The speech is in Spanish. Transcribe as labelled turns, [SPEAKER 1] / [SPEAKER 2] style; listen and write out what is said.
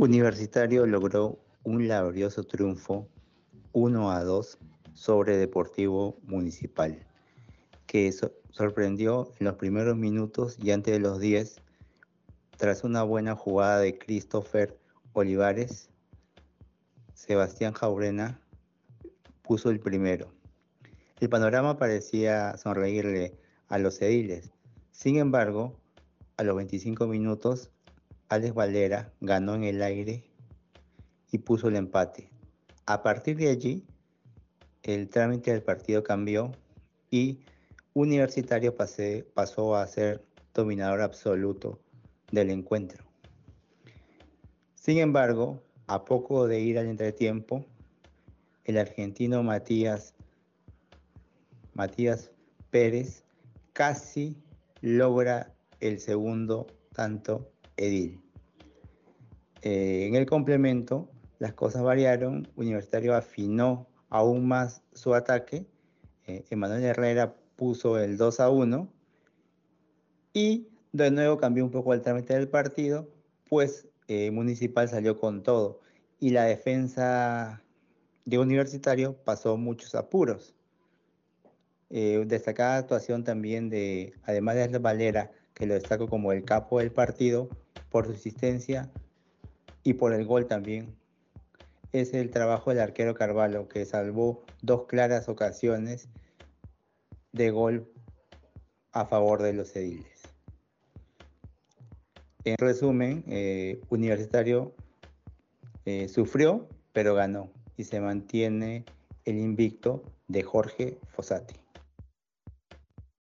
[SPEAKER 1] Universitario logró un laborioso triunfo 1 a 2 sobre Deportivo Municipal, que sorprendió en los primeros minutos y antes de los 10 tras una buena jugada de Christopher Olivares. Sebastián Jaurena puso el primero. El panorama parecía sonreírle a los ediles. Sin embargo, a los 25 minutos, Alex Valera ganó en el aire y puso el empate. A partir de allí, el trámite del partido cambió y Universitario pasó a ser dominador absoluto del encuentro. Sin embargo, a poco de ir al entretiempo, el argentino Matías, Matías Pérez casi logra el segundo tanto Edil. Eh, en el complemento, las cosas variaron, Universitario afinó aún más su ataque, eh, Emanuel Herrera puso el 2 a 1 y de nuevo cambió un poco el trámite del partido, pues eh, Municipal salió con todo y la defensa de Universitario pasó muchos apuros. destacada actuación también de, además de Valera, que lo destaco como el capo del partido, por su asistencia y por el gol también. Es el trabajo del arquero Carvalho, que salvó dos claras ocasiones de gol a favor de los ediles. En resumen, eh, Universitario eh, sufrió, pero ganó y se mantiene el invicto de Jorge Fossati.